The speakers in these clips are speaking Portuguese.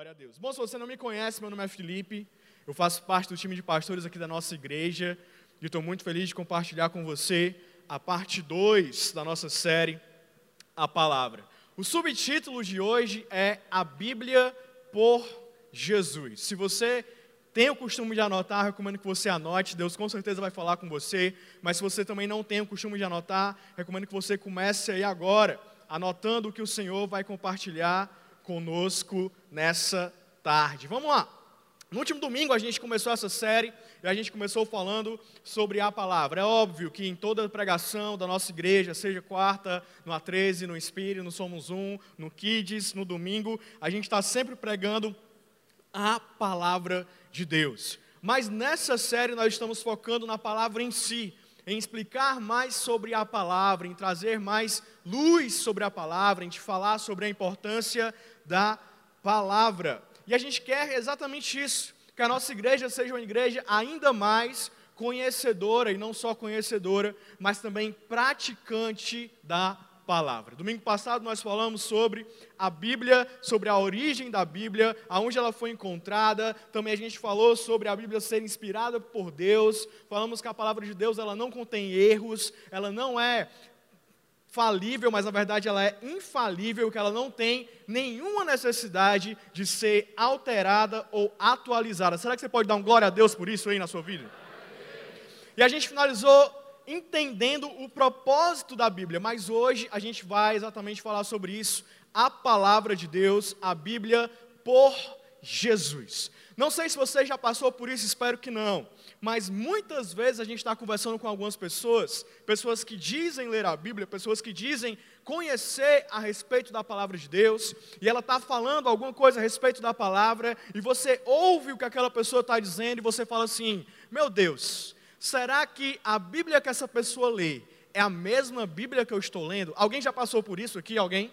Glória a Deus. Bom, se você não me conhece, meu nome é Felipe. Eu faço parte do time de pastores aqui da nossa igreja e estou muito feliz de compartilhar com você a parte 2 da nossa série, A Palavra. O subtítulo de hoje é A Bíblia por Jesus. Se você tem o costume de anotar, recomendo que você anote, Deus com certeza vai falar com você, mas se você também não tem o costume de anotar, recomendo que você comece aí agora, anotando o que o Senhor vai compartilhar conosco nessa tarde. Vamos lá. No último domingo a gente começou essa série e a gente começou falando sobre a palavra. É óbvio que em toda pregação da nossa igreja, seja quarta, no A13, no Espírito, no Somos Um, no Kids, no domingo, a gente está sempre pregando a palavra de Deus. Mas nessa série nós estamos focando na palavra em si, em explicar mais sobre a palavra, em trazer mais luz sobre a palavra, em te falar sobre a importância da palavra. E a gente quer exatamente isso, que a nossa igreja seja uma igreja ainda mais conhecedora, e não só conhecedora, mas também praticante da palavra. Domingo passado nós falamos sobre a Bíblia, sobre a origem da Bíblia, aonde ela foi encontrada. Também a gente falou sobre a Bíblia ser inspirada por Deus. Falamos que a palavra de Deus ela não contém erros, ela não é falível, mas na verdade ela é infalível, que ela não tem nenhuma necessidade de ser alterada ou atualizada. Será que você pode dar um glória a Deus por isso aí na sua vida? E a gente finalizou entendendo o propósito da Bíblia, mas hoje a gente vai exatamente falar sobre isso, a palavra de Deus, a Bíblia por Jesus. Não sei se você já passou por isso, espero que não, mas muitas vezes a gente está conversando com algumas pessoas, pessoas que dizem ler a Bíblia, pessoas que dizem conhecer a respeito da palavra de Deus, e ela está falando alguma coisa a respeito da palavra, e você ouve o que aquela pessoa está dizendo, e você fala assim: meu Deus, será que a Bíblia que essa pessoa lê é a mesma Bíblia que eu estou lendo? Alguém já passou por isso aqui? Alguém?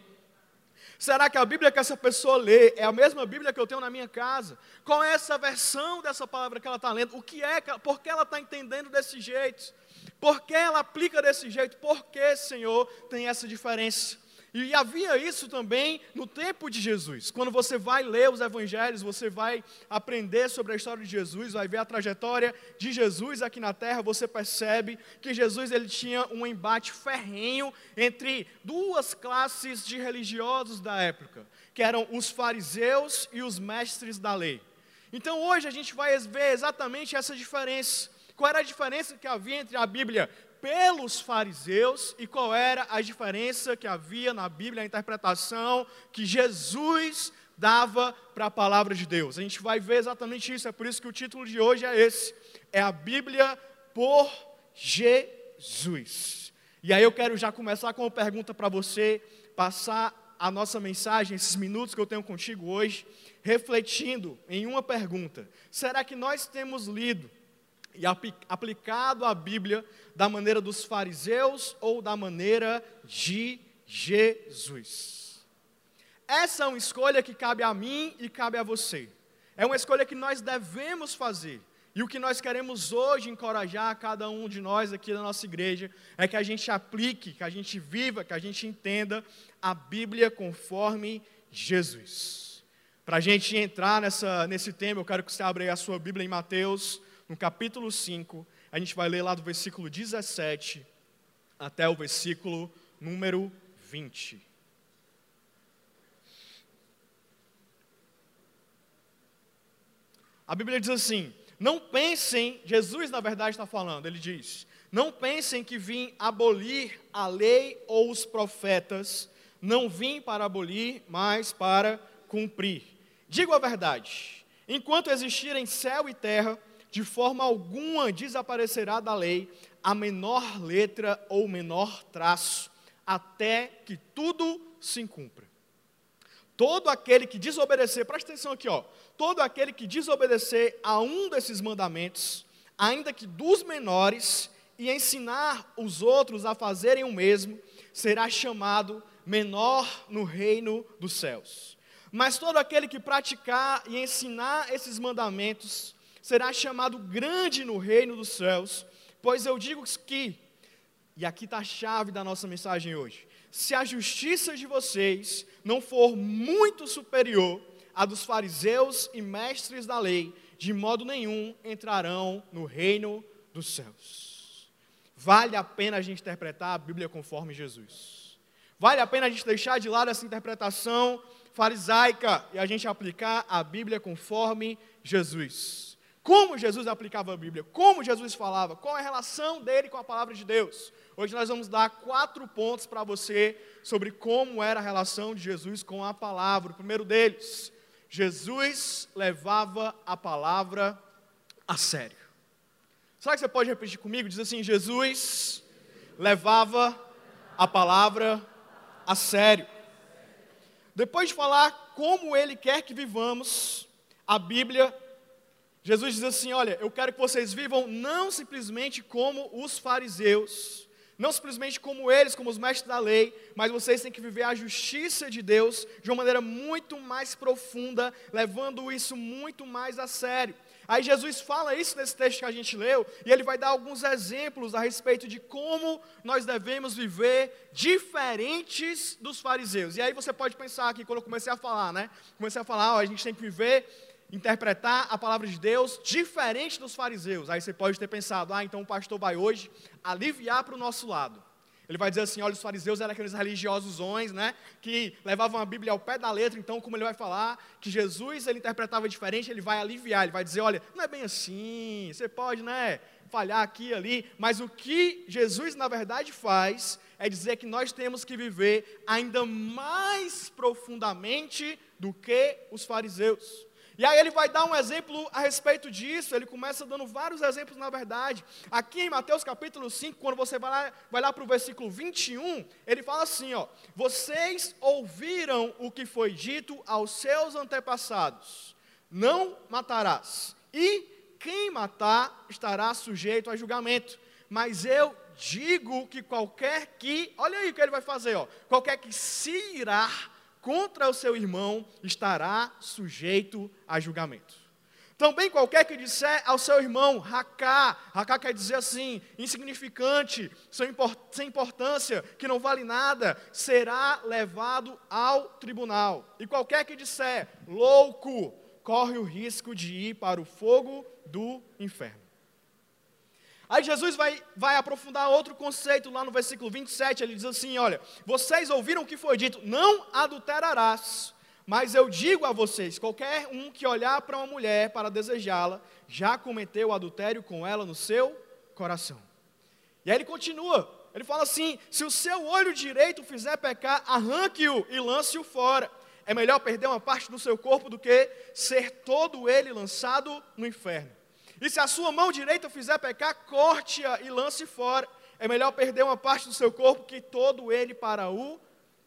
Será que a Bíblia que essa pessoa lê é a mesma Bíblia que eu tenho na minha casa? Qual é essa versão dessa palavra que ela está lendo? O que é? Por que ela está entendendo desse jeito? Por que ela aplica desse jeito? Por que, Senhor, tem essa diferença? E havia isso também no tempo de Jesus. Quando você vai ler os evangelhos, você vai aprender sobre a história de Jesus, vai ver a trajetória de Jesus aqui na terra, você percebe que Jesus ele tinha um embate ferrenho entre duas classes de religiosos da época, que eram os fariseus e os mestres da lei. Então hoje a gente vai ver exatamente essa diferença. Qual era a diferença que havia entre a Bíblia pelos fariseus e qual era a diferença que havia na Bíblia, a interpretação que Jesus dava para a palavra de Deus. A gente vai ver exatamente isso, é por isso que o título de hoje é esse: é a Bíblia por Jesus. E aí eu quero já começar com uma pergunta para você, passar a nossa mensagem, esses minutos que eu tenho contigo hoje, refletindo em uma pergunta: será que nós temos lido e aplicado a Bíblia da maneira dos fariseus ou da maneira de Jesus. Essa é uma escolha que cabe a mim e cabe a você. É uma escolha que nós devemos fazer. E o que nós queremos hoje encorajar cada um de nós aqui da nossa igreja é que a gente aplique, que a gente viva, que a gente entenda a Bíblia conforme Jesus. Para a gente entrar nessa, nesse tema, eu quero que você abra aí a sua Bíblia em Mateus, no capítulo 5, a gente vai ler lá do versículo 17 até o versículo número 20. A Bíblia diz assim: Não pensem, Jesus na verdade está falando, ele diz: Não pensem que vim abolir a lei ou os profetas, não vim para abolir, mas para cumprir. Digo a verdade: enquanto existirem céu e terra, de forma alguma desaparecerá da lei a menor letra ou menor traço, até que tudo se cumpra. Todo aquele que desobedecer, presta atenção aqui, ó. Todo aquele que desobedecer a um desses mandamentos, ainda que dos menores, e ensinar os outros a fazerem o mesmo, será chamado menor no reino dos céus. Mas todo aquele que praticar e ensinar esses mandamentos, será chamado grande no reino dos céus, pois eu digo que, e aqui está a chave da nossa mensagem hoje: se a justiça de vocês não for muito superior a dos fariseus e mestres da lei, de modo nenhum entrarão no reino dos céus. Vale a pena a gente interpretar a Bíblia conforme Jesus. Vale a pena a gente deixar de lado essa interpretação farisaica e a gente aplicar a Bíblia conforme Jesus. Como Jesus aplicava a Bíblia, como Jesus falava, qual a relação dele com a palavra de Deus. Hoje nós vamos dar quatro pontos para você sobre como era a relação de Jesus com a palavra. O primeiro deles, Jesus levava a palavra a sério. Será que você pode repetir comigo? Diz assim: Jesus levava a palavra a sério. Depois de falar como ele quer que vivamos, a Bíblia, Jesus diz assim: Olha, eu quero que vocês vivam não simplesmente como os fariseus, não simplesmente como eles, como os mestres da lei, mas vocês têm que viver a justiça de Deus de uma maneira muito mais profunda, levando isso muito mais a sério. Aí Jesus fala isso nesse texto que a gente leu, e ele vai dar alguns exemplos a respeito de como nós devemos viver diferentes dos fariseus. E aí você pode pensar aqui, quando eu comecei a falar, né? Comecei a falar, ó, a gente tem que viver interpretar a palavra de Deus diferente dos fariseus. Aí você pode ter pensado, ah, então o pastor vai hoje aliviar para o nosso lado. Ele vai dizer assim: olha, os fariseus eram aqueles religiosos, né? Que levavam a Bíblia ao pé da letra. Então, como ele vai falar que Jesus ele interpretava diferente, ele vai aliviar. Ele vai dizer: olha, não é bem assim. Você pode, né? Falhar aqui e ali. Mas o que Jesus, na verdade, faz é dizer que nós temos que viver ainda mais profundamente do que os fariseus. E aí ele vai dar um exemplo a respeito disso, ele começa dando vários exemplos na verdade. Aqui em Mateus capítulo 5, quando você vai lá, vai lá para o versículo 21, ele fala assim, ó, vocês ouviram o que foi dito aos seus antepassados, não matarás, e quem matar estará sujeito a julgamento. Mas eu digo que qualquer que, olha aí o que ele vai fazer, ó, qualquer que se irá contra o seu irmão estará sujeito a julgamento. Também qualquer que disser ao seu irmão, racá, racá quer dizer assim, insignificante, sem importância, que não vale nada, será levado ao tribunal. E qualquer que disser, louco, corre o risco de ir para o fogo do inferno. Aí Jesus vai, vai aprofundar outro conceito lá no versículo 27, ele diz assim: Olha, vocês ouviram o que foi dito, não adulterarás. Mas eu digo a vocês: qualquer um que olhar para uma mulher para desejá-la, já cometeu adultério com ela no seu coração. E aí ele continua, ele fala assim: se o seu olho direito fizer pecar, arranque-o e lance-o fora. É melhor perder uma parte do seu corpo do que ser todo ele lançado no inferno. E se a sua mão direita fizer pecar, corte-a e lance fora. É melhor perder uma parte do seu corpo que todo ele para o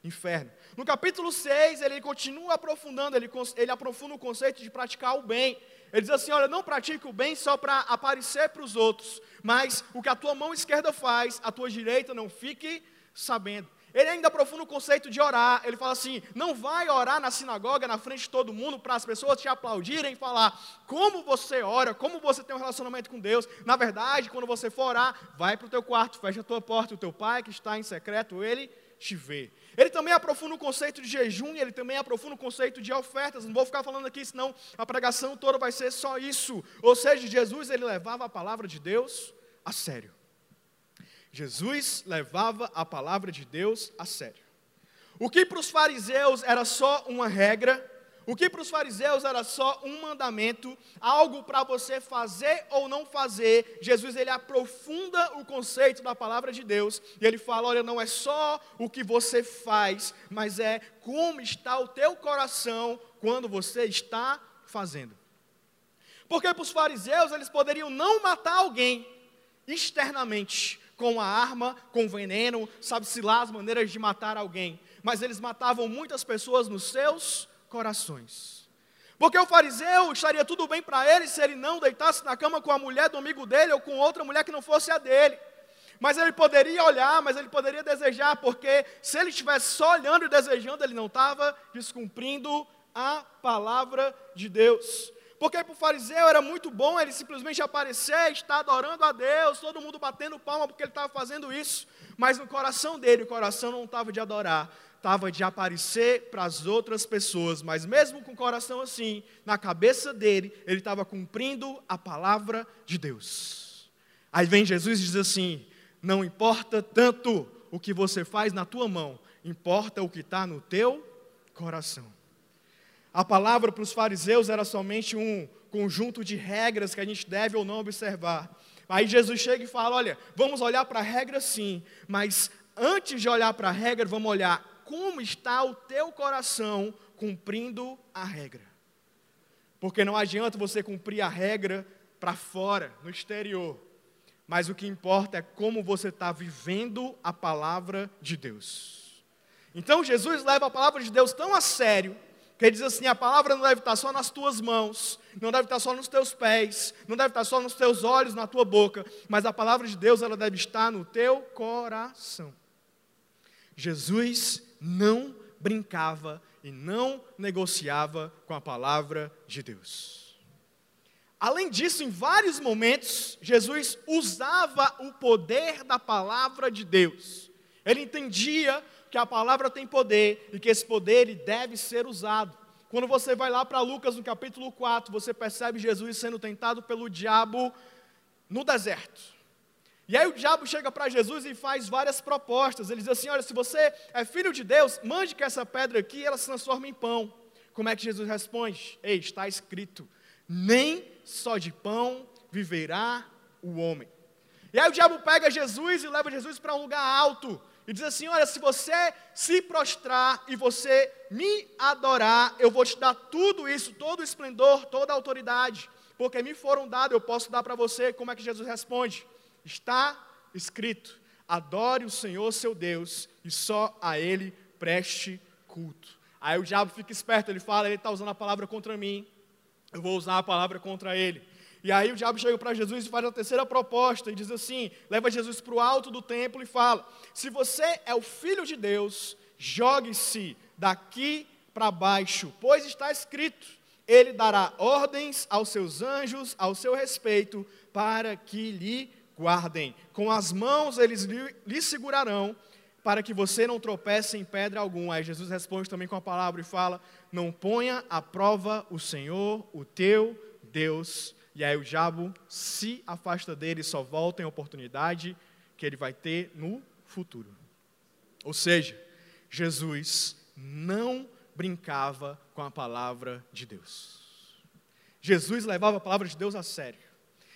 inferno. No capítulo 6, ele continua aprofundando, ele, ele aprofunda o conceito de praticar o bem. Ele diz assim: olha, não pratique o bem só para aparecer para os outros, mas o que a tua mão esquerda faz, a tua direita não fique sabendo. Ele ainda aprofunda o conceito de orar. Ele fala assim: não vai orar na sinagoga, na frente de todo mundo, para as pessoas te aplaudirem e falar como você ora, como você tem um relacionamento com Deus. Na verdade, quando você for orar, vai para o teu quarto, fecha a tua porta, o teu pai que está em secreto, ele te vê. Ele também aprofunda o conceito de jejum e ele também aprofunda o conceito de ofertas. Não vou ficar falando aqui, senão a pregação toda vai ser só isso. Ou seja, Jesus ele levava a palavra de Deus a sério. Jesus levava a palavra de Deus a sério. O que para os fariseus era só uma regra, o que para os fariseus era só um mandamento, algo para você fazer ou não fazer, Jesus ele aprofunda o conceito da palavra de Deus e ele fala: olha, não é só o que você faz, mas é como está o teu coração quando você está fazendo. Porque para os fariseus eles poderiam não matar alguém externamente, com a arma, com veneno, sabe-se lá as maneiras de matar alguém. Mas eles matavam muitas pessoas nos seus corações. Porque o fariseu estaria tudo bem para ele se ele não deitasse na cama com a mulher do amigo dele ou com outra mulher que não fosse a dele. Mas ele poderia olhar, mas ele poderia desejar, porque se ele estivesse só olhando e desejando, ele não estava descumprindo a palavra de Deus. Porque para o fariseu era muito bom ele simplesmente aparecer, estar adorando a Deus, todo mundo batendo palma porque ele estava fazendo isso. Mas no coração dele, o coração não estava de adorar, estava de aparecer para as outras pessoas, mas mesmo com o coração assim, na cabeça dele, ele estava cumprindo a palavra de Deus. Aí vem Jesus e diz assim: Não importa tanto o que você faz na tua mão, importa o que está no teu coração. A palavra para os fariseus era somente um conjunto de regras que a gente deve ou não observar. Aí Jesus chega e fala: Olha, vamos olhar para a regra sim, mas antes de olhar para a regra, vamos olhar como está o teu coração cumprindo a regra. Porque não adianta você cumprir a regra para fora, no exterior, mas o que importa é como você está vivendo a palavra de Deus. Então Jesus leva a palavra de Deus tão a sério que ele diz assim: a palavra não deve estar só nas tuas mãos, não deve estar só nos teus pés, não deve estar só nos teus olhos, na tua boca, mas a palavra de Deus ela deve estar no teu coração. Jesus não brincava e não negociava com a palavra de Deus. Além disso, em vários momentos, Jesus usava o poder da palavra de Deus. Ele entendia que a palavra tem poder e que esse poder ele deve ser usado. Quando você vai lá para Lucas no capítulo 4, você percebe Jesus sendo tentado pelo diabo no deserto. E aí o diabo chega para Jesus e faz várias propostas. Ele diz assim: Olha, se você é filho de Deus, mande que essa pedra aqui ela se transforme em pão. Como é que Jesus responde? Ei, está escrito: nem só de pão viverá o homem. E aí o diabo pega Jesus e leva Jesus para um lugar alto e diz assim: Olha, se você se prostrar e você me adorar, eu vou te dar tudo isso, todo o esplendor, toda a autoridade, porque me foram dados, eu posso dar para você. Como é que Jesus responde? Está escrito: adore o Senhor seu Deus e só a Ele preste culto. Aí o diabo fica esperto, ele fala: Ele está usando a palavra contra mim, eu vou usar a palavra contra ele. E aí o diabo chega para Jesus e faz a terceira proposta e diz assim: leva Jesus para o alto do templo e fala: se você é o filho de Deus, jogue-se daqui para baixo, pois está escrito: ele dará ordens aos seus anjos ao seu respeito para que lhe guardem. Com as mãos eles lhe, lhe segurarão para que você não tropece em pedra alguma. Aí Jesus responde também com a palavra e fala: Não ponha à prova o Senhor, o teu Deus e aí o diabo se afasta dele e só volta em oportunidade que ele vai ter no futuro. Ou seja, Jesus não brincava com a palavra de Deus. Jesus levava a palavra de Deus a sério.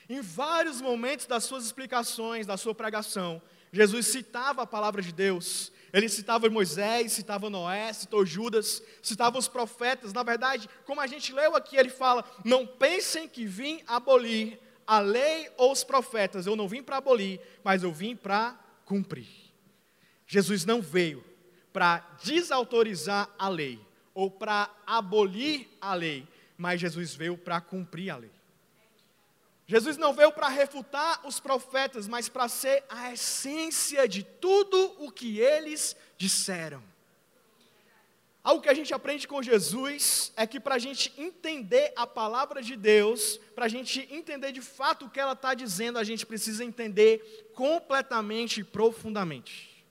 Em vários momentos das suas explicações, da sua pregação, Jesus citava a palavra de Deus ele citava Moisés, citava Noé, citou Judas, citava os profetas. Na verdade, como a gente leu aqui, ele fala: Não pensem que vim abolir a lei ou os profetas. Eu não vim para abolir, mas eu vim para cumprir. Jesus não veio para desautorizar a lei ou para abolir a lei, mas Jesus veio para cumprir a lei. Jesus não veio para refutar os profetas, mas para ser a essência de tudo o que eles disseram. Algo que a gente aprende com Jesus é que para a gente entender a palavra de Deus, para a gente entender de fato o que ela está dizendo, a gente precisa entender completamente e profundamente.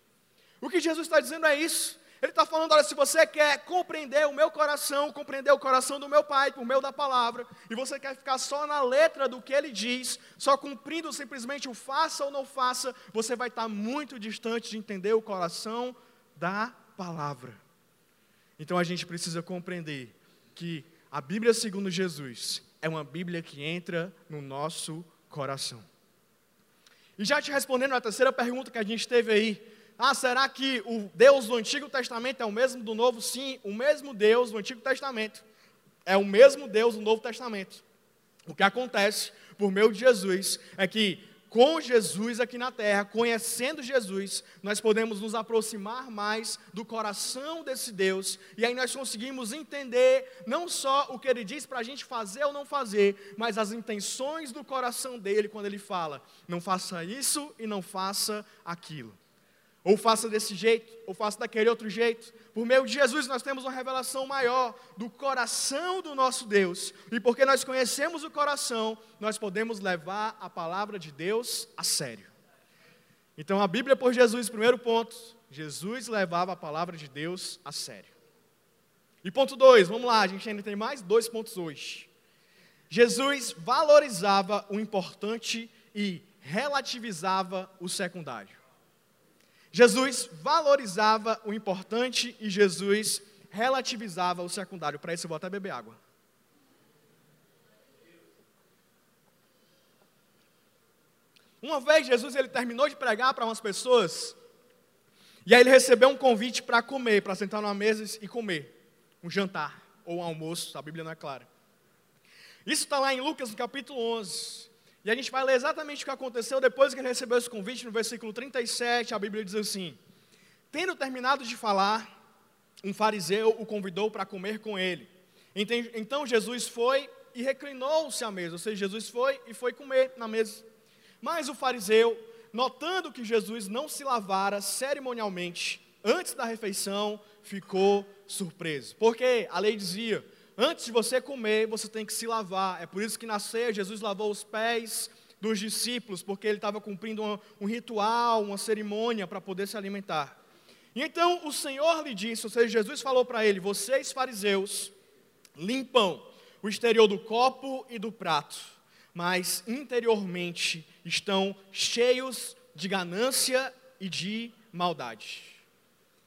O que Jesus está dizendo é isso. Ele está falando: olha, se você quer compreender o meu coração, compreender o coração do meu Pai, por meio da palavra, e você quer ficar só na letra do que ele diz, só cumprindo simplesmente o faça ou não faça, você vai estar muito distante de entender o coração da palavra. Então a gente precisa compreender que a Bíblia segundo Jesus é uma Bíblia que entra no nosso coração. E já te respondendo a terceira pergunta que a gente teve aí, ah, será que o Deus do Antigo Testamento é o mesmo do Novo? Sim, o mesmo Deus do Antigo Testamento é o mesmo Deus do Novo Testamento. O que acontece por meio de Jesus é que com Jesus aqui na terra, conhecendo Jesus, nós podemos nos aproximar mais do coração desse Deus, e aí nós conseguimos entender não só o que ele diz para a gente fazer ou não fazer, mas as intenções do coração dele quando ele fala: não faça isso e não faça aquilo. Ou faça desse jeito, ou faça daquele outro jeito. Por meio de Jesus, nós temos uma revelação maior do coração do nosso Deus. E porque nós conhecemos o coração, nós podemos levar a palavra de Deus a sério. Então, a Bíblia por Jesus, primeiro ponto, Jesus levava a palavra de Deus a sério. E ponto 2, vamos lá, a gente ainda tem mais dois pontos hoje. Jesus valorizava o importante e relativizava o secundário. Jesus valorizava o importante e Jesus relativizava o secundário. Para isso eu vou até beber água. Uma vez Jesus ele terminou de pregar para umas pessoas e aí ele recebeu um convite para comer, para sentar numa mesa e comer, um jantar ou um almoço, a Bíblia não é clara. Isso está lá em Lucas no capítulo 11. E a gente vai ler exatamente o que aconteceu depois que ele recebeu esse convite, no versículo 37, a Bíblia diz assim: Tendo terminado de falar, um fariseu o convidou para comer com ele. Então Jesus foi e reclinou-se à mesa, ou seja, Jesus foi e foi comer na mesa. Mas o fariseu, notando que Jesus não se lavara cerimonialmente antes da refeição, ficou surpreso. Porque a lei dizia: antes de você comer, você tem que se lavar. É por isso que na ceia Jesus lavou os pés dos discípulos, porque ele estava cumprindo um, um ritual, uma cerimônia para poder se alimentar. E então o Senhor lhe disse, ou seja, Jesus falou para ele: Vocês, fariseus, limpam o exterior do copo e do prato, mas interiormente estão cheios de ganância e de maldade.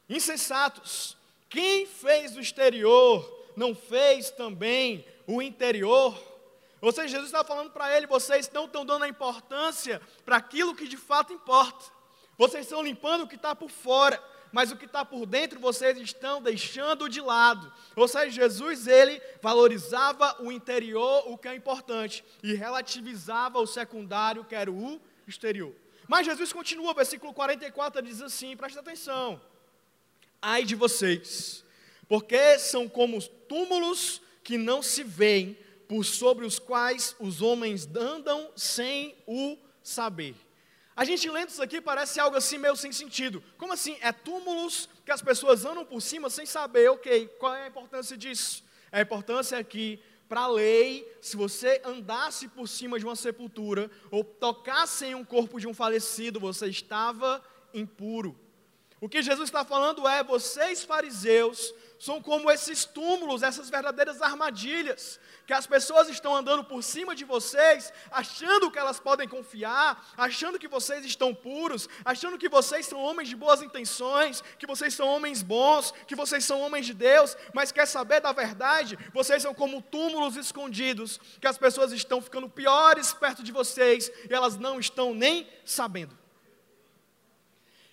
Insensatos, quem fez o exterior não fez também o interior? Ou seja, Jesus estava falando para ele: vocês não estão dando a importância para aquilo que de fato importa. Vocês estão limpando o que está por fora, mas o que está por dentro vocês estão deixando de lado. Ou seja, Jesus ele valorizava o interior, o que é importante, e relativizava o secundário, que era o exterior. Mas Jesus continua, versículo 44 diz assim: presta atenção. Ai de vocês, porque são como túmulos que não se veem, por sobre os quais os homens andam sem o saber. A gente lendo isso aqui parece algo assim meio sem sentido. Como assim? É túmulos que as pessoas andam por cima sem saber, ok, qual é a importância disso? A importância é que para a lei, se você andasse por cima de uma sepultura ou tocasse em um corpo de um falecido, você estava impuro. O que Jesus está falando é: vocês fariseus são como esses túmulos, essas verdadeiras armadilhas, que as pessoas estão andando por cima de vocês, achando que elas podem confiar, achando que vocês estão puros, achando que vocês são homens de boas intenções, que vocês são homens bons, que vocês são homens de Deus, mas quer saber da verdade? Vocês são como túmulos escondidos, que as pessoas estão ficando piores perto de vocês e elas não estão nem sabendo.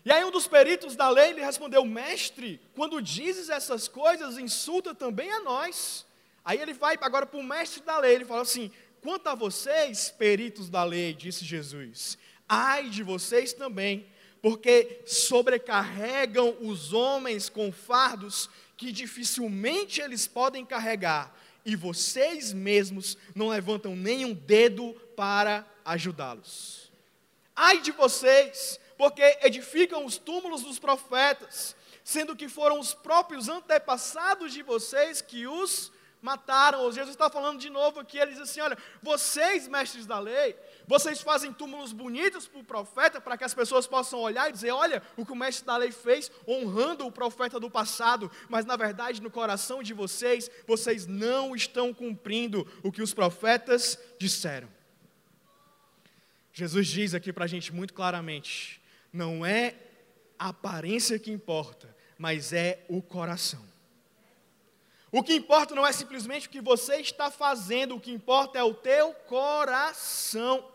E aí um dos peritos da lei lhe respondeu: Mestre, quando dizes essas coisas, insulta também a nós. Aí ele vai agora para o mestre da lei, ele fala assim: Quanto a vocês, peritos da lei, disse Jesus, ai de vocês também, porque sobrecarregam os homens com fardos que dificilmente eles podem carregar, e vocês mesmos não levantam nem um dedo para ajudá-los. Ai de vocês, porque edificam os túmulos dos profetas, sendo que foram os próprios antepassados de vocês que os mataram. Jesus está falando de novo aqui, ele diz assim: olha, vocês, mestres da lei, vocês fazem túmulos bonitos para o profeta, para que as pessoas possam olhar e dizer: olha, o que o mestre da lei fez, honrando o profeta do passado, mas na verdade no coração de vocês, vocês não estão cumprindo o que os profetas disseram. Jesus diz aqui para a gente muito claramente: não é a aparência que importa, mas é o coração. O que importa não é simplesmente o que você está fazendo, o que importa é o teu coração.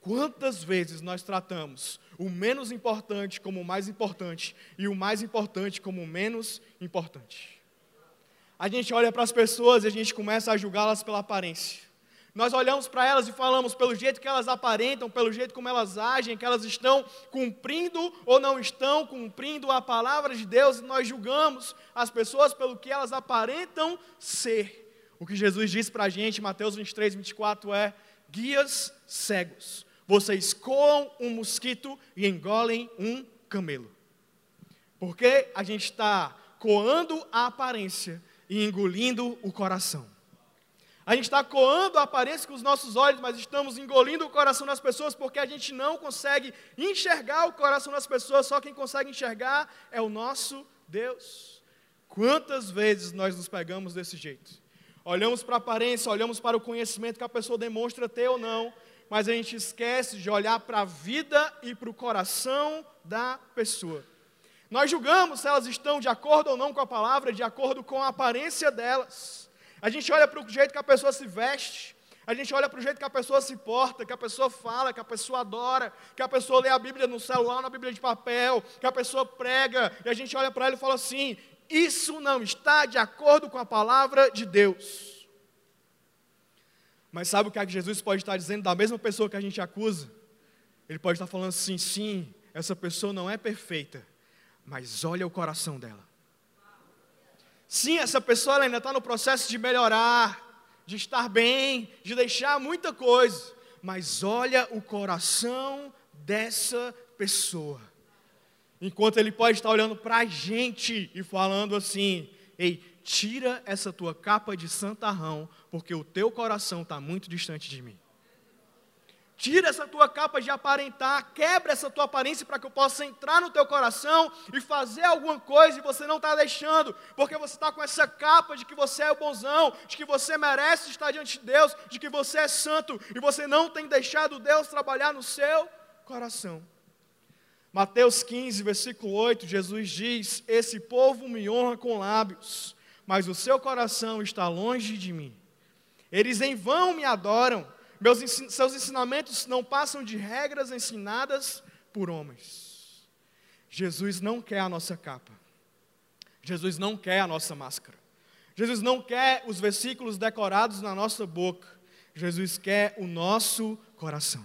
Quantas vezes nós tratamos o menos importante como o mais importante e o mais importante como o menos importante? A gente olha para as pessoas e a gente começa a julgá-las pela aparência. Nós olhamos para elas e falamos pelo jeito que elas aparentam, pelo jeito como elas agem, que elas estão cumprindo ou não estão cumprindo a palavra de Deus, e nós julgamos as pessoas pelo que elas aparentam ser. O que Jesus disse para a gente, Mateus 23, 24, é: guias cegos, vocês coam um mosquito e engolem um camelo. Porque a gente está coando a aparência e engolindo o coração. A gente está coando a aparência com os nossos olhos, mas estamos engolindo o coração das pessoas porque a gente não consegue enxergar o coração das pessoas, só quem consegue enxergar é o nosso Deus. Quantas vezes nós nos pegamos desse jeito? Olhamos para a aparência, olhamos para o conhecimento que a pessoa demonstra ter ou não, mas a gente esquece de olhar para a vida e para o coração da pessoa. Nós julgamos se elas estão de acordo ou não com a palavra, de acordo com a aparência delas. A gente olha para o jeito que a pessoa se veste, a gente olha para o jeito que a pessoa se porta, que a pessoa fala, que a pessoa adora, que a pessoa lê a Bíblia no celular, na Bíblia de papel, que a pessoa prega, e a gente olha para ela e fala assim: isso não está de acordo com a palavra de Deus. Mas sabe o que, é que Jesus pode estar dizendo da mesma pessoa que a gente acusa? Ele pode estar falando assim: sim, essa pessoa não é perfeita, mas olha o coração dela. Sim, essa pessoa ainda está no processo de melhorar, de estar bem, de deixar muita coisa, mas olha o coração dessa pessoa. Enquanto ele pode estar olhando para a gente e falando assim: ei, tira essa tua capa de santarrão, porque o teu coração está muito distante de mim. Tira essa tua capa de aparentar, quebra essa tua aparência para que eu possa entrar no teu coração e fazer alguma coisa e você não está deixando, porque você está com essa capa de que você é o bonzão, de que você merece estar diante de Deus, de que você é santo e você não tem deixado Deus trabalhar no seu coração. Mateus 15, versículo 8, Jesus diz: Esse povo me honra com lábios, mas o seu coração está longe de mim. Eles em vão me adoram meus, seus ensinamentos não passam de regras ensinadas por homens. Jesus não quer a nossa capa. Jesus não quer a nossa máscara. Jesus não quer os versículos decorados na nossa boca. Jesus quer o nosso coração.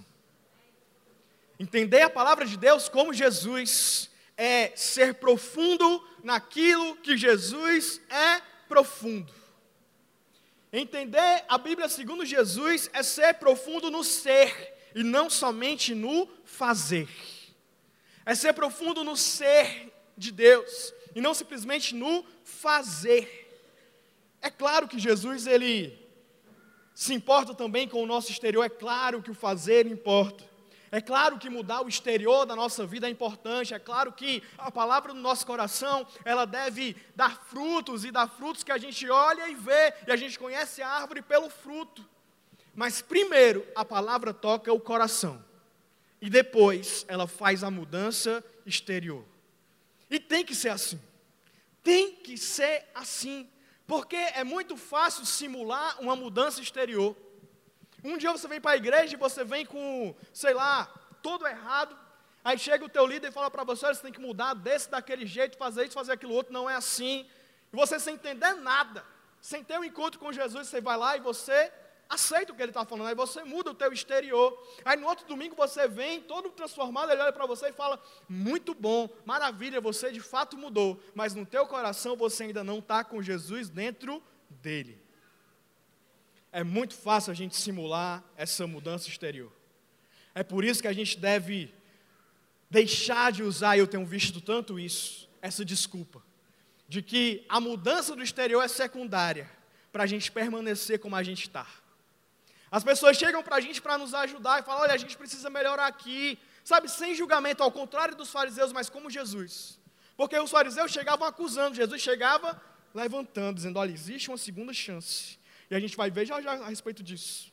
Entender a palavra de Deus como Jesus é ser profundo naquilo que Jesus é profundo. Entender a Bíblia segundo Jesus é ser profundo no ser e não somente no fazer. É ser profundo no ser de Deus e não simplesmente no fazer. É claro que Jesus ele se importa também com o nosso exterior, é claro que o fazer importa. É claro que mudar o exterior da nossa vida é importante, é claro que a palavra no nosso coração, ela deve dar frutos e dar frutos que a gente olha e vê, e a gente conhece a árvore pelo fruto. Mas primeiro, a palavra toca o coração. E depois ela faz a mudança exterior. E tem que ser assim. Tem que ser assim, porque é muito fácil simular uma mudança exterior. Um dia você vem para a igreja e você vem com, sei lá, todo errado. Aí chega o teu líder e fala para você, você tem que mudar desse, daquele jeito, fazer isso, fazer aquilo outro, não é assim. E você sem entender nada, sem ter um encontro com Jesus, você vai lá e você aceita o que ele está falando, aí você muda o teu exterior. Aí no outro domingo você vem, todo transformado, ele olha para você e fala, muito bom, maravilha, você de fato mudou, mas no teu coração você ainda não está com Jesus dentro dele é muito fácil a gente simular essa mudança exterior. É por isso que a gente deve deixar de usar, eu tenho visto tanto isso, essa desculpa, de que a mudança do exterior é secundária para a gente permanecer como a gente está. As pessoas chegam para a gente para nos ajudar e falam: olha, a gente precisa melhorar aqui, sabe, sem julgamento, ao contrário dos fariseus, mas como Jesus. Porque os fariseus chegavam acusando, Jesus chegava levantando, dizendo: olha, existe uma segunda chance. E a gente vai ver já já a respeito disso.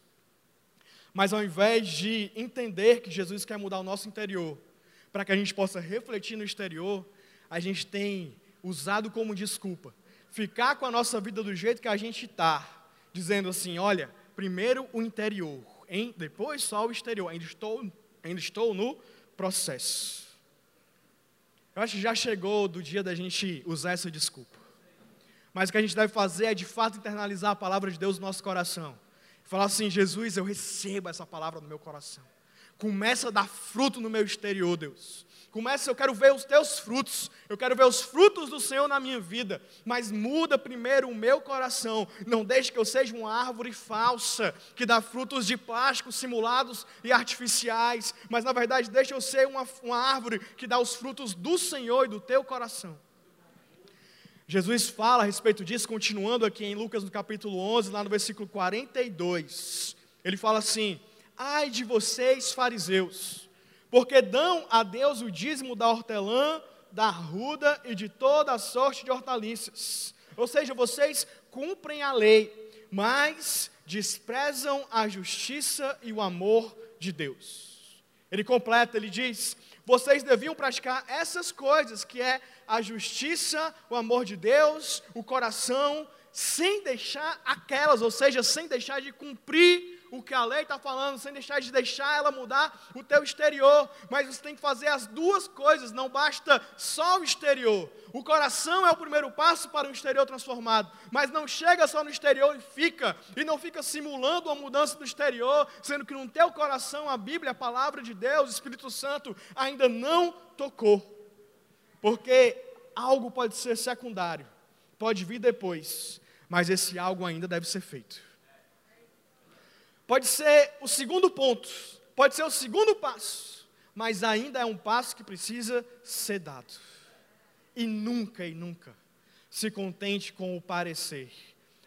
Mas ao invés de entender que Jesus quer mudar o nosso interior, para que a gente possa refletir no exterior, a gente tem usado como desculpa ficar com a nossa vida do jeito que a gente está, dizendo assim: olha, primeiro o interior, hein? depois só o exterior, ainda estou, ainda estou no processo. Eu acho que já chegou do dia da gente usar essa desculpa. Mas o que a gente deve fazer é de fato internalizar a palavra de Deus no nosso coração. Falar assim: Jesus, eu recebo essa palavra no meu coração. Começa a dar fruto no meu exterior, Deus. Começa, eu quero ver os teus frutos, eu quero ver os frutos do Senhor na minha vida, mas muda primeiro o meu coração. Não deixe que eu seja uma árvore falsa, que dá frutos de plástico simulados e artificiais, mas na verdade deixa eu ser uma, uma árvore que dá os frutos do Senhor e do teu coração. Jesus fala a respeito disso, continuando aqui em Lucas no capítulo 11, lá no versículo 42. Ele fala assim: Ai de vocês, fariseus, porque dão a Deus o dízimo da hortelã, da arruda e de toda a sorte de hortaliças. Ou seja, vocês cumprem a lei, mas desprezam a justiça e o amor de Deus. Ele completa, ele diz: vocês deviam praticar essas coisas, que é a justiça, o amor de Deus, o coração, sem deixar aquelas, ou seja, sem deixar de cumprir o que a lei está falando, sem deixar de deixar ela mudar o teu exterior. Mas você tem que fazer as duas coisas, não basta só o exterior. O coração é o primeiro passo para um exterior transformado, mas não chega só no exterior e fica, e não fica simulando uma mudança do exterior, sendo que no teu coração a Bíblia, a palavra de Deus, o Espírito Santo ainda não tocou. Porque algo pode ser secundário, pode vir depois, mas esse algo ainda deve ser feito. Pode ser o segundo ponto, pode ser o segundo passo, mas ainda é um passo que precisa ser dado. E nunca e nunca se contente com o parecer.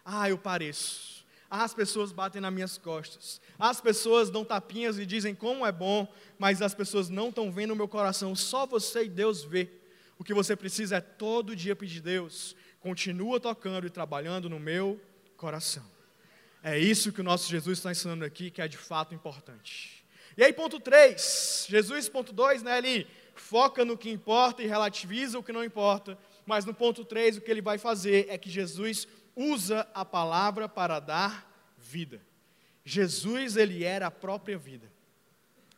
Ah, eu pareço. Ah, as pessoas batem nas minhas costas. As pessoas dão tapinhas e dizem como é bom, mas as pessoas não estão vendo o meu coração. Só você e Deus vê. O que você precisa é todo dia pedir Deus, continua tocando e trabalhando no meu coração. É isso que o nosso Jesus está ensinando aqui, que é de fato importante. E aí, ponto 3, Jesus, ponto 2, né, ele foca no que importa e relativiza o que não importa, mas no ponto 3, o que ele vai fazer é que Jesus usa a palavra para dar vida. Jesus, ele era a própria vida.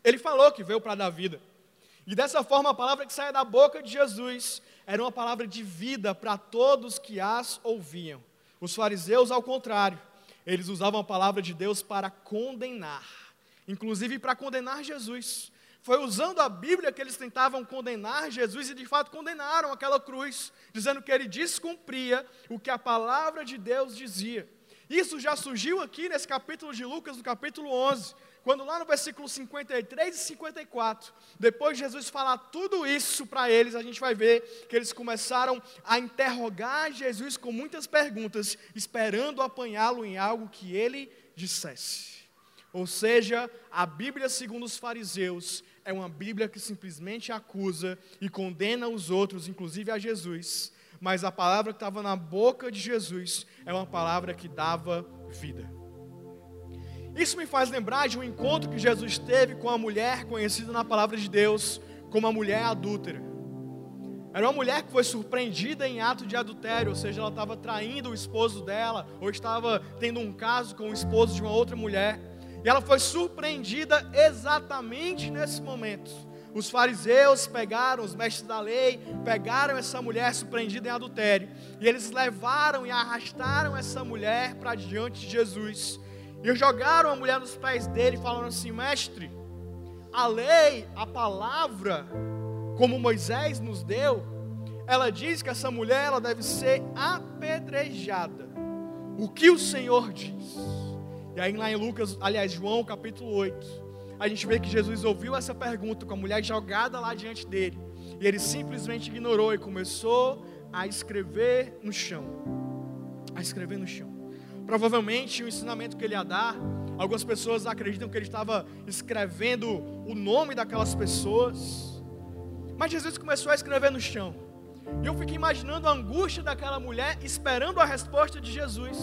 Ele falou que veio para dar vida. E dessa forma, a palavra que saia da boca de Jesus era uma palavra de vida para todos que as ouviam. Os fariseus, ao contrário, eles usavam a palavra de Deus para condenar, inclusive para condenar Jesus. Foi usando a Bíblia que eles tentavam condenar Jesus e de fato condenaram aquela cruz, dizendo que ele descumpria o que a palavra de Deus dizia. Isso já surgiu aqui nesse capítulo de Lucas, no capítulo 11, quando lá no versículo 53 e 54, depois de Jesus falar tudo isso para eles, a gente vai ver que eles começaram a interrogar Jesus com muitas perguntas, esperando apanhá-lo em algo que ele dissesse. Ou seja, a Bíblia, segundo os fariseus, é uma Bíblia que simplesmente acusa e condena os outros, inclusive a Jesus, mas a palavra que estava na boca de Jesus é uma palavra que dava vida. Isso me faz lembrar de um encontro que Jesus teve com uma mulher conhecida na palavra de Deus como a mulher adúltera. Era uma mulher que foi surpreendida em ato de adultério, ou seja, ela estava traindo o esposo dela, ou estava tendo um caso com o esposo de uma outra mulher. E ela foi surpreendida exatamente nesse momento. Os fariseus pegaram, os mestres da lei, pegaram essa mulher surpreendida em adultério, e eles levaram e arrastaram essa mulher para diante de Jesus. E jogaram a mulher nos pés dele, falando assim: Mestre, a lei, a palavra, como Moisés nos deu, ela diz que essa mulher ela deve ser apedrejada. O que o Senhor diz? E aí lá em Lucas, aliás, João capítulo 8, a gente vê que Jesus ouviu essa pergunta com a mulher jogada lá diante dele. E ele simplesmente ignorou e começou a escrever no chão. A escrever no chão. Provavelmente o ensinamento que ele ia dar, algumas pessoas acreditam que ele estava escrevendo o nome daquelas pessoas. Mas Jesus começou a escrever no chão. E eu fiquei imaginando a angústia daquela mulher esperando a resposta de Jesus.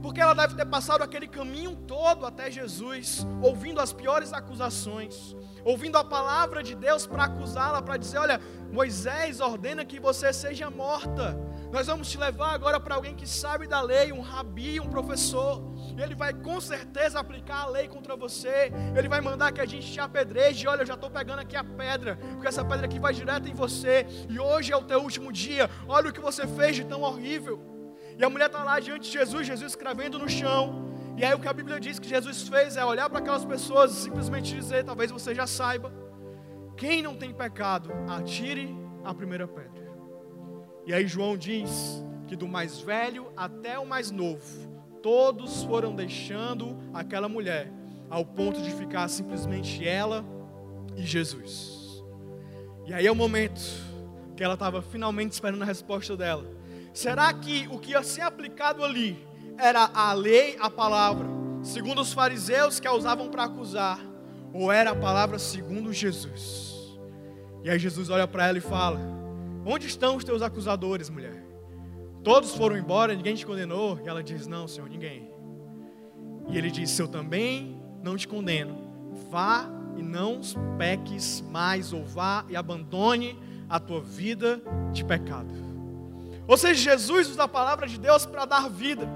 Porque ela deve ter passado aquele caminho todo até Jesus, ouvindo as piores acusações, ouvindo a palavra de Deus para acusá-la, para dizer: Olha, Moisés ordena que você seja morta. Nós vamos te levar agora para alguém que sabe da lei, um rabi, um professor. Ele vai com certeza aplicar a lei contra você. Ele vai mandar que a gente te apedreje. Olha, eu já estou pegando aqui a pedra, porque essa pedra aqui vai direto em você. E hoje é o teu último dia. Olha o que você fez de tão horrível. E a mulher está lá diante de Jesus, Jesus escrevendo no chão. E aí o que a Bíblia diz que Jesus fez é olhar para aquelas pessoas e simplesmente dizer, talvez você já saiba, quem não tem pecado, atire a primeira pedra. E aí João diz que do mais velho até o mais novo, todos foram deixando aquela mulher, ao ponto de ficar simplesmente ela e Jesus. E aí é o momento que ela estava finalmente esperando a resposta dela. Será que o que ia ser aplicado ali era a lei, a palavra, segundo os fariseus que a usavam para acusar, ou era a palavra segundo Jesus? E aí Jesus olha para ela e fala: Onde estão os teus acusadores, mulher? Todos foram embora, ninguém te condenou? E ela diz: Não, Senhor, ninguém. E ele diz: Eu também não te condeno. Vá e não peques mais, ou vá e abandone a tua vida de pecado. Ou seja, Jesus usa a palavra de Deus para dar vida.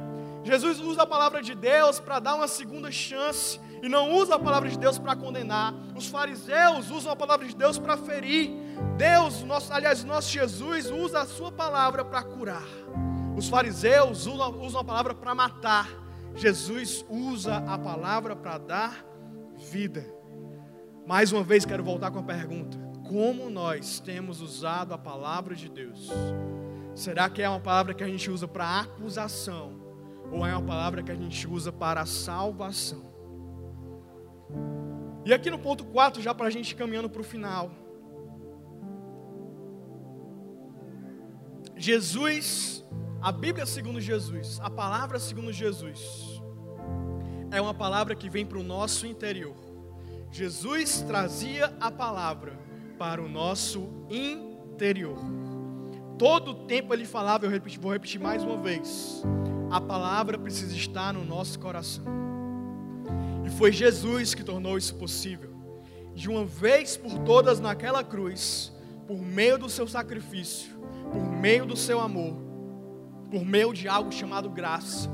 Jesus usa a palavra de Deus para dar uma segunda chance e não usa a palavra de Deus para condenar. Os fariseus usam a palavra de Deus para ferir. Deus, nosso, aliás, nosso Jesus usa a sua palavra para curar. Os fariseus usam, a palavra para matar. Jesus usa a palavra para dar vida. Mais uma vez quero voltar com a pergunta: como nós temos usado a palavra de Deus? Será que é uma palavra que a gente usa para acusação? Ou é uma palavra que a gente usa para salvação? E aqui no ponto 4, já para a gente caminhando para o final. Jesus, a Bíblia segundo Jesus, a palavra segundo Jesus, é uma palavra que vem para o nosso interior. Jesus trazia a palavra para o nosso interior. Todo o tempo ele falava, eu vou repetir mais uma vez: a palavra precisa estar no nosso coração. E foi Jesus que tornou isso possível. De uma vez por todas naquela cruz, por meio do seu sacrifício, por meio do seu amor, por meio de algo chamado graça,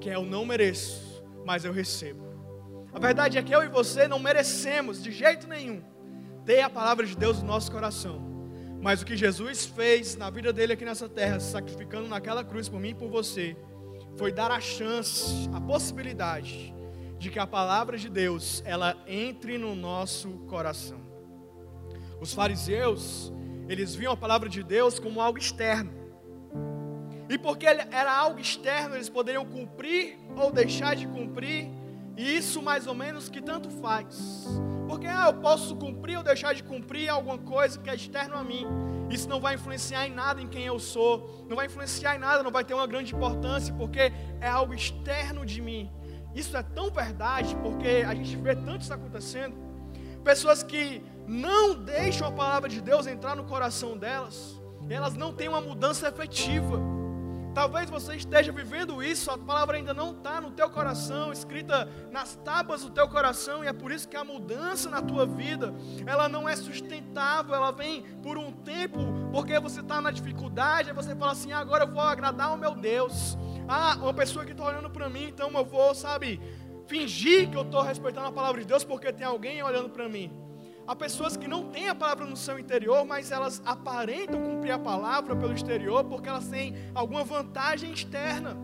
que eu não mereço, mas eu recebo. A verdade é que eu e você não merecemos de jeito nenhum ter a palavra de Deus no nosso coração. Mas o que Jesus fez na vida dele aqui nessa terra, sacrificando naquela cruz por mim e por você, foi dar a chance, a possibilidade de que a palavra de Deus ela entre no nosso coração. Os fariseus, eles viam a palavra de Deus como algo externo. E porque era algo externo, eles poderiam cumprir ou deixar de cumprir, e isso mais ou menos que tanto faz. Porque ah, eu posso cumprir ou deixar de cumprir alguma coisa que é externo a mim. Isso não vai influenciar em nada em quem eu sou. Não vai influenciar em nada, não vai ter uma grande importância, porque é algo externo de mim. Isso é tão verdade, porque a gente vê tanto isso acontecendo. Pessoas que não deixam a palavra de Deus entrar no coração delas, elas não têm uma mudança efetiva. Talvez você esteja vivendo isso, a palavra ainda não está no teu coração, escrita nas tábuas do teu coração, e é por isso que a mudança na tua vida, ela não é sustentável, ela vem por um tempo, porque você está na dificuldade, aí você fala assim, agora eu vou agradar o meu Deus. Ah, uma pessoa que está olhando para mim, então eu vou, sabe, fingir que eu estou respeitando a palavra de Deus porque tem alguém olhando para mim. Há pessoas que não têm a palavra no seu interior, mas elas aparentam cumprir a palavra pelo exterior porque elas têm alguma vantagem externa.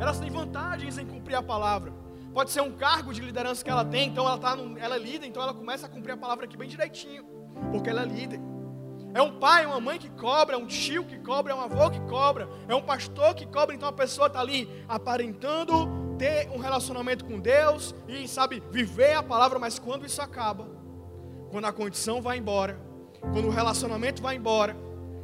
Elas têm vantagens em cumprir a palavra. Pode ser um cargo de liderança que ela tem, então ela, tá no, ela é líder, então ela começa a cumprir a palavra aqui bem direitinho, porque ela é líder. É um pai, uma mãe que cobra, é um tio que cobra, é um avô que cobra, é um pastor que cobra, então a pessoa está ali aparentando ter um relacionamento com Deus e sabe viver a palavra, mas quando isso acaba, quando a condição vai embora, quando o relacionamento vai embora,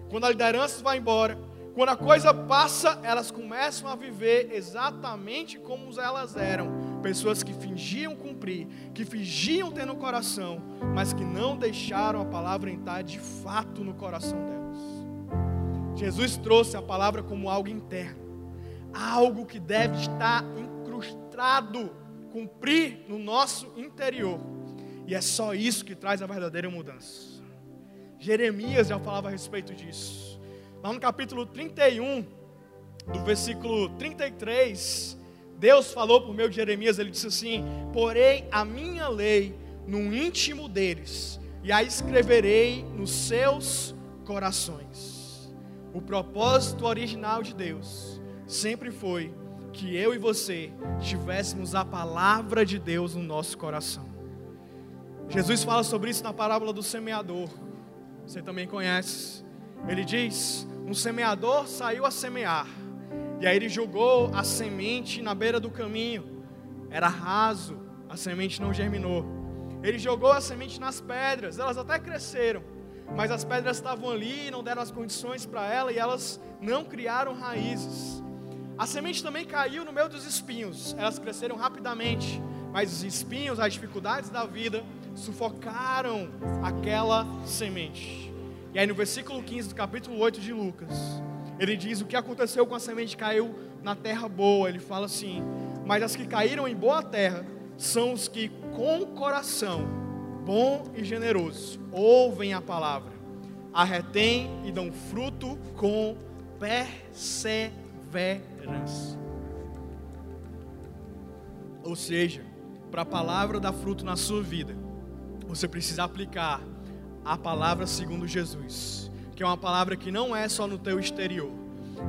quando a liderança vai embora, quando a coisa passa, elas começam a viver exatamente como elas eram. Pessoas que fingiam cumprir, que fingiam ter no coração, mas que não deixaram a palavra entrar de fato no coração delas. Jesus trouxe a palavra como algo interno, algo que deve estar incrustado, cumprir no nosso interior e é só isso que traz a verdadeira mudança. Jeremias já falava a respeito disso. Lá no capítulo 31, do versículo 33, Deus falou por meio de Jeremias, ele disse assim: Porei a minha lei no íntimo deles, e a escreverei nos seus corações. O propósito original de Deus sempre foi que eu e você tivéssemos a palavra de Deus no nosso coração. Jesus fala sobre isso na parábola do semeador. Você também conhece. Ele diz: Um semeador saiu a semear. E aí ele jogou a semente na beira do caminho. Era raso, a semente não germinou. Ele jogou a semente nas pedras, elas até cresceram, mas as pedras estavam ali, não deram as condições para ela e elas não criaram raízes. A semente também caiu no meio dos espinhos, elas cresceram rapidamente, mas os espinhos, as dificuldades da vida, sufocaram aquela semente. E aí no versículo 15 do capítulo 8 de Lucas, ele diz o que aconteceu com a semente caiu na terra boa. Ele fala assim: Mas as que caíram em boa terra são os que com coração bom e generoso ouvem a palavra, a e dão fruto com perseverança. Ou seja, para a palavra dar fruto na sua vida, você precisa aplicar a palavra segundo Jesus, que é uma palavra que não é só no teu exterior,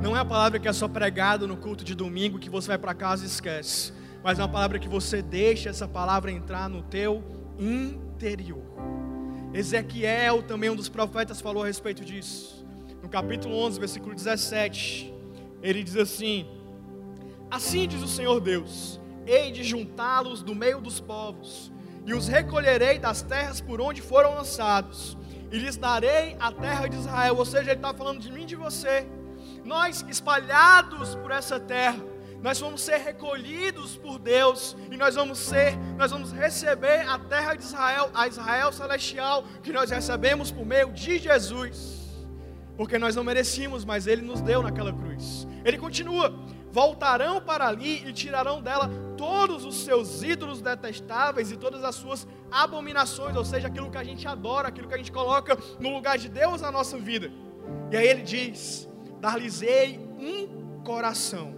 não é a palavra que é só pregada no culto de domingo que você vai para casa e esquece, mas é uma palavra que você deixa essa palavra entrar no teu interior. Ezequiel, também um dos profetas, falou a respeito disso. No capítulo 11, versículo 17, ele diz assim: Assim diz o Senhor Deus: Hei de juntá-los do meio dos povos, e os recolherei das terras por onde foram lançados, e lhes darei a terra de Israel. Ou seja, ele está falando de mim e de você. Nós espalhados por essa terra, nós vamos ser recolhidos por Deus e nós vamos ser, nós vamos receber a terra de Israel, a Israel celestial que nós recebemos por meio de Jesus. Porque nós não merecíamos, mas ele nos deu naquela cruz. Ele continua: voltarão para ali e tirarão dela todos os seus ídolos detestáveis e todas as suas abominações, ou seja, aquilo que a gente adora, aquilo que a gente coloca no lugar de Deus na nossa vida. E aí ele diz: dar-lhes-ei um coração,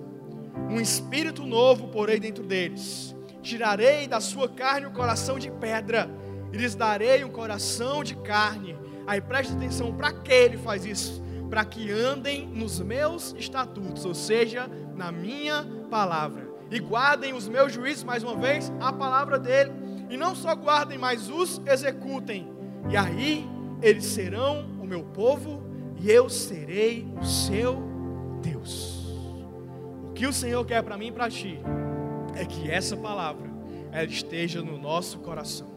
um espírito novo porei dentro deles. Tirarei da sua carne o coração de pedra, e lhes darei um coração de carne. Aí preste atenção, para que ele faz isso? Para que andem nos meus estatutos, ou seja, na minha palavra. E guardem os meus juízos, mais uma vez, a palavra dele. E não só guardem, mas os executem. E aí eles serão o meu povo e eu serei o seu Deus. O que o Senhor quer para mim e para ti é que essa palavra ela esteja no nosso coração.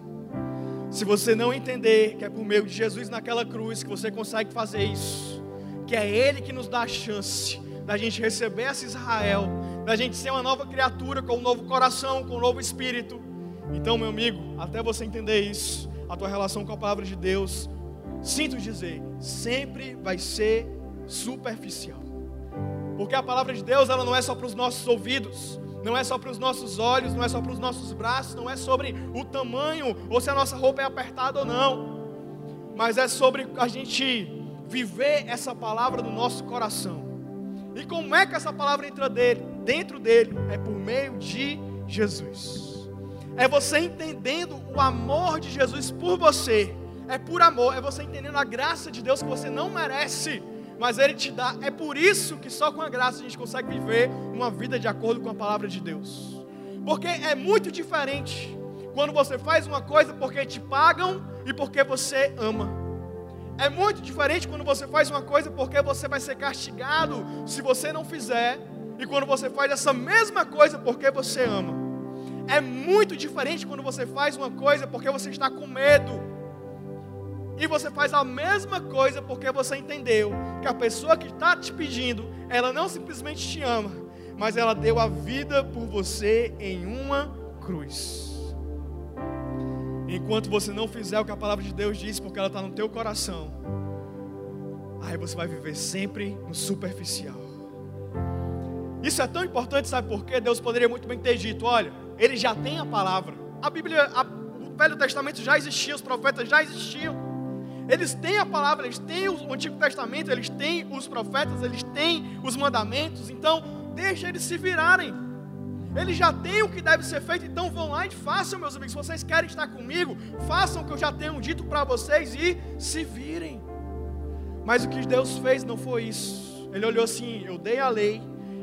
Se você não entender que é por meio de Jesus naquela cruz que você consegue fazer isso, que é Ele que nos dá a chance da gente receber esse Israel, da gente ser uma nova criatura com um novo coração, com um novo espírito. Então, meu amigo, até você entender isso, a tua relação com a palavra de Deus sinto dizer, sempre vai ser superficial. Porque a palavra de Deus, ela não é só para os nossos ouvidos, não é só para os nossos olhos, não é só para os nossos braços, não é sobre o tamanho ou se a nossa roupa é apertada ou não. Mas é sobre a gente viver essa palavra no nosso coração. E como é que essa palavra entra dele, dentro dele? É por meio de Jesus. É você entendendo o amor de Jesus por você é por amor, é você entendendo a graça de Deus que você não merece, mas Ele te dá. É por isso que só com a graça a gente consegue viver uma vida de acordo com a palavra de Deus. Porque é muito diferente quando você faz uma coisa porque te pagam e porque você ama. É muito diferente quando você faz uma coisa porque você vai ser castigado se você não fizer, e quando você faz essa mesma coisa porque você ama. É muito diferente quando você faz uma coisa porque você está com medo e você faz a mesma coisa porque você entendeu que a pessoa que está te pedindo, ela não simplesmente te ama, mas ela deu a vida por você em uma cruz. Enquanto você não fizer o que a palavra de Deus diz, porque ela está no teu coração, aí você vai viver sempre no superficial. Isso é tão importante, sabe por quê? Deus poderia muito bem ter dito: olha, ele já tem a palavra. A Bíblia, a, o Velho Testamento já existia, os profetas já existiam. Eles têm a palavra, eles têm o Antigo Testamento, eles têm os profetas, eles têm os mandamentos. Então, deixa eles se virarem. Eles já têm o que deve ser feito, então vão lá e façam, meus amigos. Se vocês querem estar comigo, façam o que eu já tenho dito para vocês e se virem. Mas o que Deus fez não foi isso. Ele olhou assim: eu dei a lei,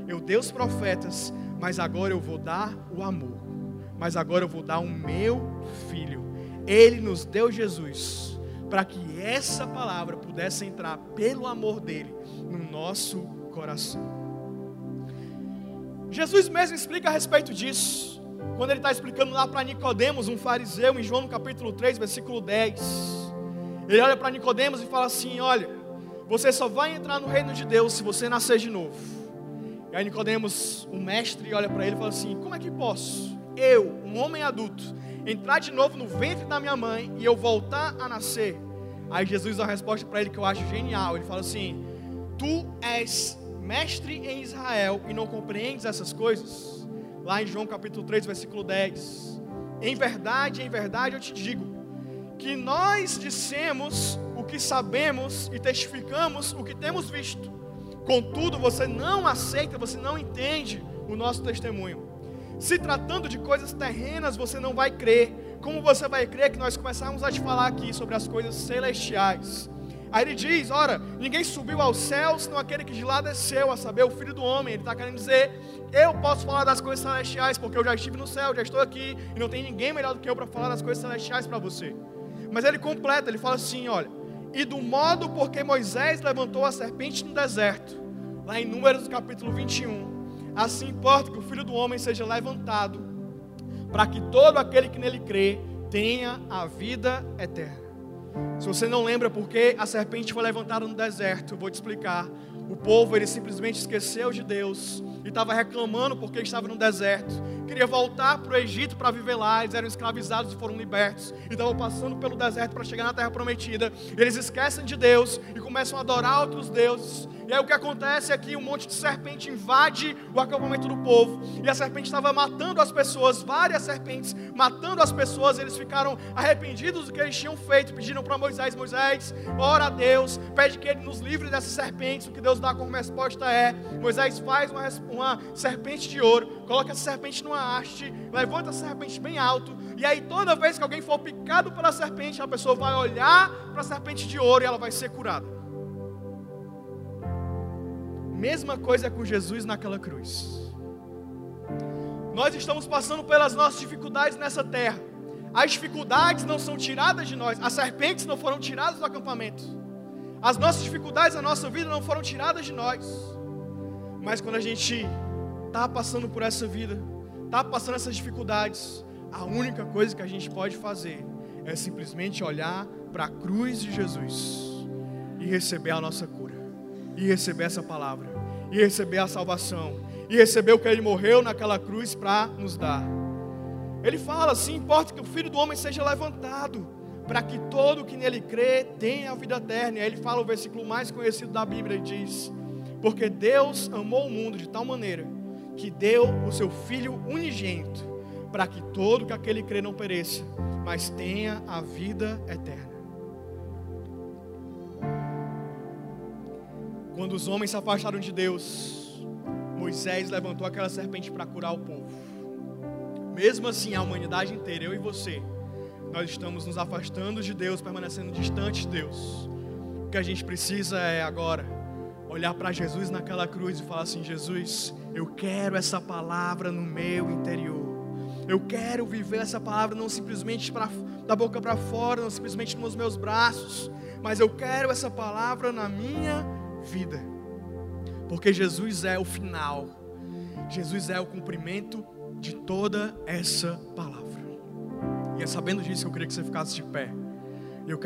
eu dei os profetas, mas agora eu vou dar o amor. Mas agora eu vou dar o meu filho. Ele nos deu Jesus para que essa palavra pudesse entrar pelo amor dele no nosso coração. Jesus mesmo explica a respeito disso, quando ele está explicando lá para Nicodemos, um fariseu, em João no capítulo 3, versículo 10. Ele olha para Nicodemos e fala assim: Olha, você só vai entrar no reino de Deus se você nascer de novo. E aí Nicodemos, o mestre, olha para ele e fala assim: Como é que posso, eu, um homem adulto, entrar de novo no ventre da minha mãe e eu voltar a nascer? Aí Jesus dá uma resposta para ele que eu acho genial. Ele fala assim: Tu és mestre em Israel e não compreendes essas coisas? Lá em João capítulo 3, versículo 10. Em verdade, em verdade eu te digo que nós dissemos o que sabemos e testificamos o que temos visto. Contudo, você não aceita, você não entende o nosso testemunho. Se tratando de coisas terrenas, você não vai crer. Como você vai crer que nós começarmos a te falar aqui sobre as coisas celestiais? Aí ele diz: Ora, ninguém subiu aos céus, senão aquele que de lá desceu, a saber, o filho do homem. Ele está querendo dizer: Eu posso falar das coisas celestiais, porque eu já estive no céu, já estou aqui, e não tem ninguém melhor do que eu para falar das coisas celestiais para você. Mas ele completa, ele fala assim: olha, e do modo porque Moisés levantou a serpente no deserto, lá em Números capítulo 21, assim importa que o filho do homem seja levantado, para que todo aquele que nele crê tenha a vida eterna. Se você não lembra porque a serpente foi levantada no deserto, eu vou te explicar. O povo ele simplesmente esqueceu de Deus e estava reclamando porque estava no deserto. Queria voltar para o Egito para viver lá. Eles eram escravizados e foram libertos. E estavam passando pelo deserto para chegar na terra prometida. Eles esquecem de Deus e começam a adorar outros deuses. E aí o que acontece é que um monte de serpente invade o acampamento do povo. E a serpente estava matando as pessoas, várias serpentes matando as pessoas. Eles ficaram arrependidos do que eles tinham feito. Pediram para Moisés: Moisés, ora a Deus, pede que ele nos livre dessas serpentes. O que Deus dá como resposta é: Moisés faz uma, uma serpente de ouro, coloca essa serpente numa haste, levanta a serpente bem alto. E aí toda vez que alguém for picado pela serpente, a pessoa vai olhar para a serpente de ouro e ela vai ser curada. Mesma coisa com Jesus naquela cruz. Nós estamos passando pelas nossas dificuldades nessa terra. As dificuldades não são tiradas de nós, as serpentes não foram tiradas do acampamento. As nossas dificuldades na nossa vida não foram tiradas de nós. Mas quando a gente está passando por essa vida, está passando essas dificuldades, a única coisa que a gente pode fazer é simplesmente olhar para a cruz de Jesus e receber a nossa cura e receber essa palavra, e receber a salvação, e receber o que ele morreu naquela cruz para nos dar. Ele fala assim: importa que o filho do homem seja levantado, para que todo que nele crê tenha a vida eterna. E aí ele fala o versículo mais conhecido da Bíblia: e diz, Porque Deus amou o mundo de tal maneira que deu o seu Filho unigênito, para que todo que aquele crê não pereça, mas tenha a vida eterna. Quando os homens se afastaram de Deus, Moisés levantou aquela serpente para curar o povo. Mesmo assim, a humanidade inteira, eu e você, nós estamos nos afastando de Deus, permanecendo distantes de Deus. O que a gente precisa é agora olhar para Jesus naquela cruz e falar assim: Jesus, eu quero essa palavra no meu interior. Eu quero viver essa palavra não simplesmente pra, da boca para fora, não simplesmente nos meus braços, mas eu quero essa palavra na minha vida. Porque Jesus é o final. Jesus é o cumprimento de toda essa palavra. E é sabendo disso que eu queria que você ficasse de pé. Eu quero